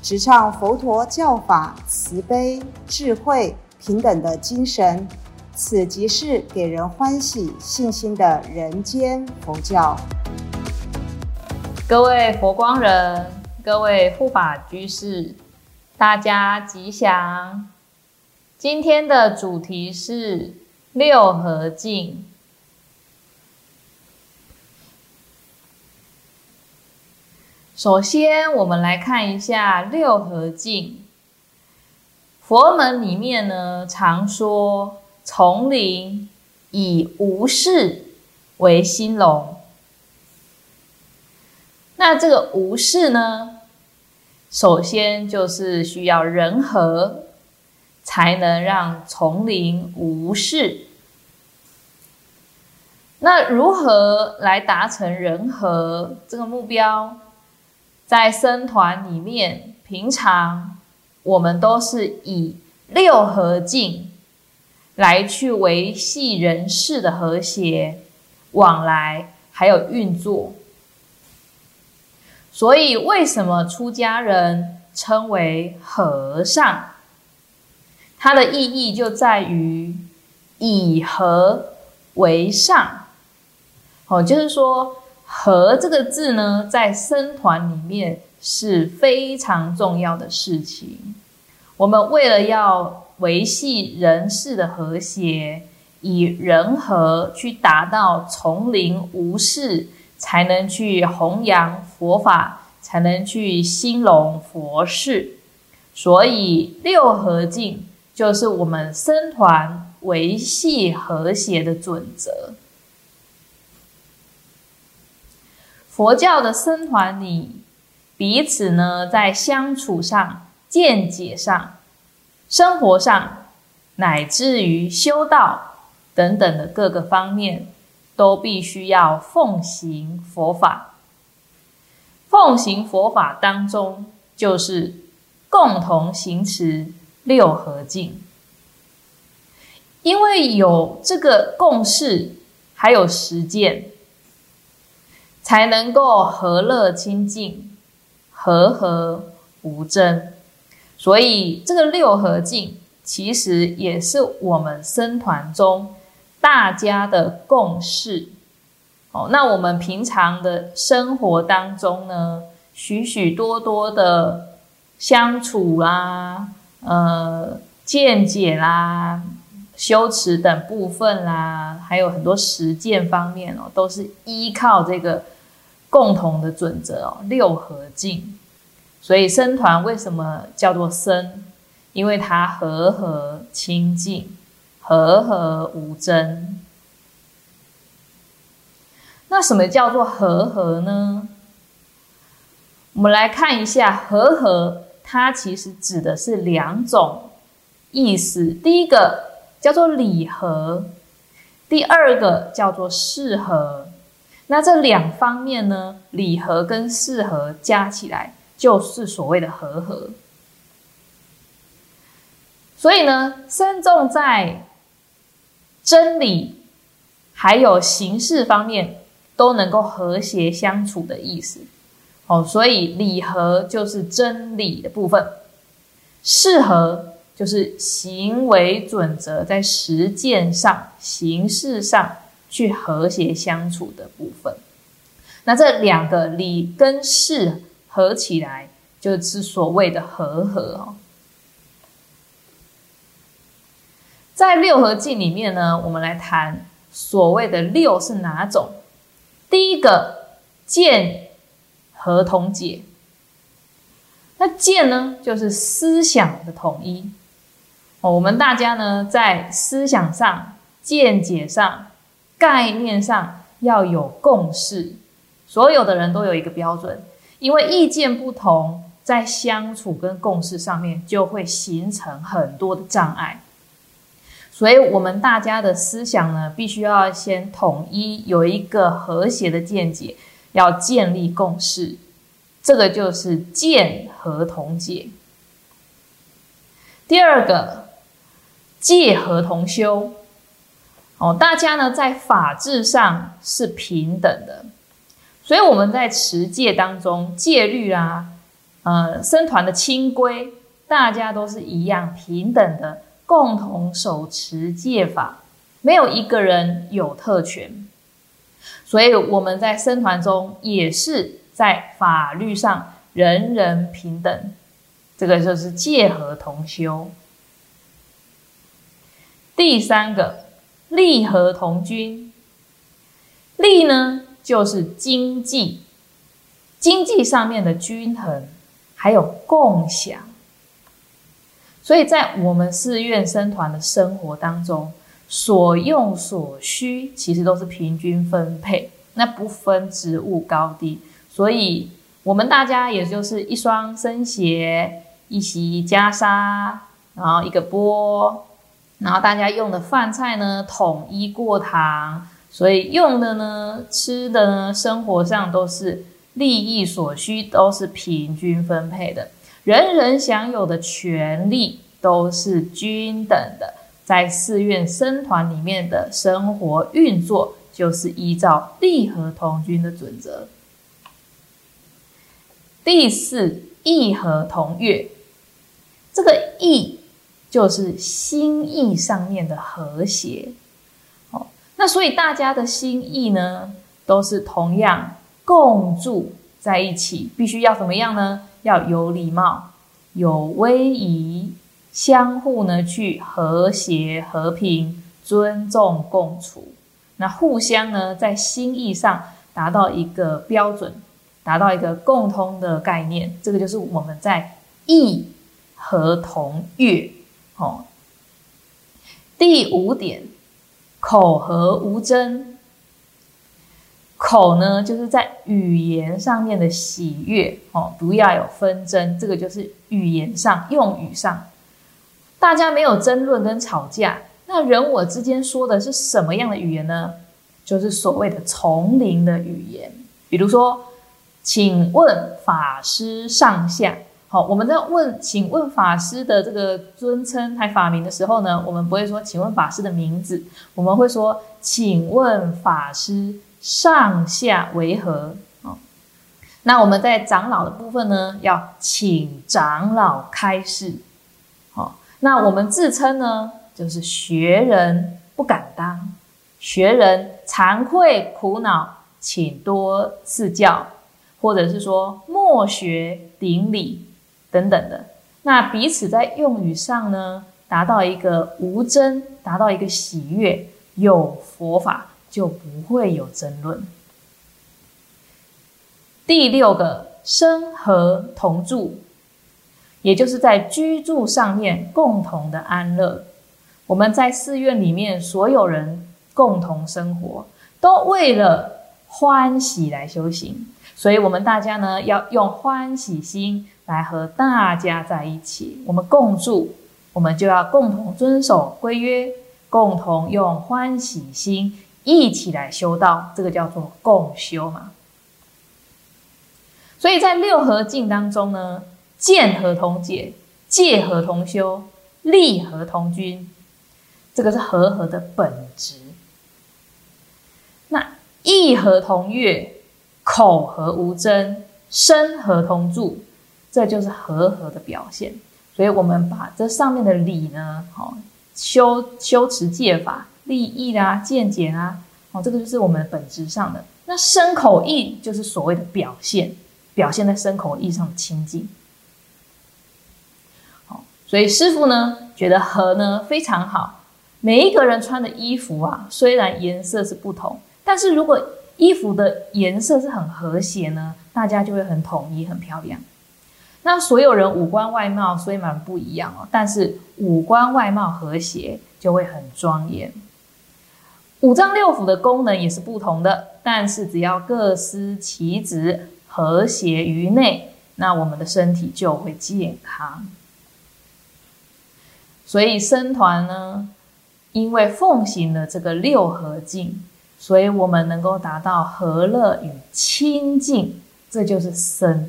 直唱佛陀教法慈悲、智慧、平等的精神，此即是给人欢喜、信心的人间佛教。各位佛光人，各位护法居士，大家吉祥。今天的主题是六合敬。首先，我们来看一下六合敬。佛门里面呢，常说丛林以无事为兴隆。那这个无事呢，首先就是需要人和，才能让丛林无事。那如何来达成人和这个目标？在僧团里面，平常我们都是以六合敬来去维系人事的和谐往来，还有运作。所以，为什么出家人称为和尚？它的意义就在于以和为上。哦，就是说。和这个字呢，在僧团里面是非常重要的事情。我们为了要维系人事的和谐，以人和去达到丛林无事，才能去弘扬佛法，才能去兴隆佛事。所以六合敬就是我们僧团维系和谐的准则。佛教的僧团里，彼此呢在相处上、见解上、生活上，乃至于修道等等的各个方面，都必须要奉行佛法。奉行佛法当中，就是共同行持六合敬，因为有这个共识，还有实践。才能够和乐清净，和和无争。所以这个六合敬其实也是我们僧团中大家的共识。哦，那我们平常的生活当中呢，许许多多的相处啦、呃见解啦、修持等部分啦，还有很多实践方面哦，都是依靠这个。共同的准则哦，六合敬。所以僧团为什么叫做僧？因为它和和清净，和和无争。那什么叫做和和呢？我们来看一下和和，它其实指的是两种意思。第一个叫做礼和，第二个叫做适合。那这两方面呢，礼和跟适合加起来，就是所谓的和合。所以呢，慎重在真理还有形式方面都能够和谐相处的意思。哦，所以礼和就是真理的部分，适合就是行为准则在实践上、形式上。去和谐相处的部分，那这两个理跟事合起来，就是所谓的和合哦。在六合敬里面呢，我们来谈所谓的六是哪种？第一个见合同解，那见呢，就是思想的统一哦。我们大家呢，在思想上、见解上。概念上要有共识，所有的人都有一个标准，因为意见不同，在相处跟共识上面就会形成很多的障碍。所以，我们大家的思想呢，必须要先统一，有一个和谐的见解，要建立共识。这个就是见和同解。第二个，借和同修。哦，大家呢在法治上是平等的，所以我们在持戒当中，戒律啊，呃，僧团的清规，大家都是一样平等的。共同手持戒法，没有一个人有特权，所以我们在僧团中也是在法律上人人平等，这个就是戒和同修。第三个，利和同均，利呢就是经济，经济上面的均衡，还有共享。所以在我们寺院僧团的生活当中，所用所需其实都是平均分配，那不分职务高低。所以，我们大家也就是一双僧鞋，一袭袈裟，然后一个钵，然后大家用的饭菜呢统一过堂，所以用的呢、吃的呢、生活上都是利益所需，都是平均分配的。人人享有的权利都是均等的，在寺院僧团里面的生活运作，就是依照利和同均的准则。第四，义和同悦，这个义就是心意上面的和谐。哦，那所以大家的心意呢，都是同样共住在一起，必须要怎么样呢？要有礼貌，有威仪，相互呢去和谐、和平、尊重、共处。那互相呢在心意上达到一个标准，达到一个共通的概念。这个就是我们在义和同悦。哦，第五点，口和无争。口呢，就是在语言上面的喜悦哦，不要有纷争。这个就是语言上、用语上，大家没有争论跟吵架。那人我之间说的是什么样的语言呢？就是所谓的丛林的语言。比如说，请问法师上下。好，我们在问请问法师的这个尊称还法名的时候呢，我们不会说请问法师的名字，我们会说请问法师。上下为何？哦，那我们在长老的部分呢，要请长老开示。好，那我们自称呢，就是学人不敢当，学人惭愧苦恼，请多赐教，或者是说莫学顶礼等等的。那彼此在用语上呢，达到一个无争，达到一个喜悦，有佛法。就不会有争论。第六个，生和同住，也就是在居住上面共同的安乐。我们在寺院里面，所有人共同生活，都为了欢喜来修行，所以我们大家呢，要用欢喜心来和大家在一起。我们共住，我们就要共同遵守规约，共同用欢喜心。一起来修道，这个叫做共修嘛。所以在六合境当中呢，见合同解，戒合同修，利合同均，这个是和合的本质。意合同悦，口和无争，身合同住，这就是和合的表现。所以我们把这上面的理呢，好修修持戒法。利益啦，见解啊，哦，这个就是我们本质上的。那身口意就是所谓的表现，表现在身口意上的清净。好，所以师傅呢觉得和呢非常好。每一个人穿的衣服啊，虽然颜色是不同，但是如果衣服的颜色是很和谐呢，大家就会很统一，很漂亮。那所有人五官外貌虽然不一样哦，但是五官外貌和谐就会很庄严。五脏六腑的功能也是不同的，但是只要各司其职，和谐于内，那我们的身体就会健康。所以僧团呢，因为奉行了这个六合敬，所以我们能够达到和乐与清净，这就是僧。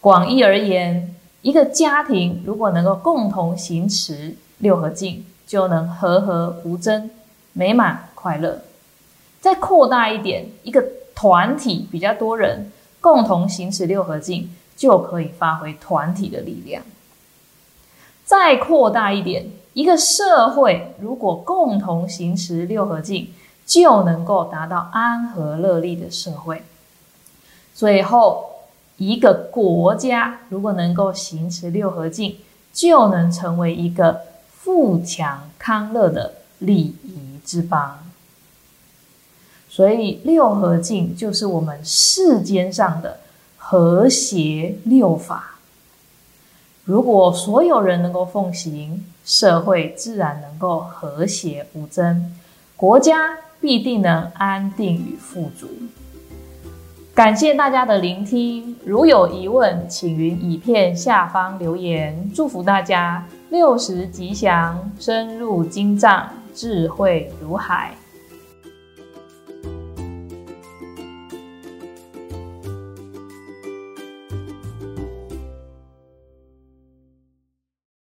广义而言，一个家庭如果能够共同行持六合敬，就能和和无争，美满快乐。再扩大一点，一个团体比较多人共同行持六合敬，就可以发挥团体的力量。再扩大一点，一个社会如果共同行持六合敬，就能够达到安和乐利的社会。最后，一个国家如果能够行持六合敬，就能成为一个富强康乐的礼仪之邦。所以，六合敬就是我们世间上的和谐六法。如果所有人能够奉行，社会自然能够和谐无争，国家必定能安定与富足。感谢大家的聆听，如有疑问，请于影片下方留言。祝福大家六十吉祥，深入经藏，智慧如海。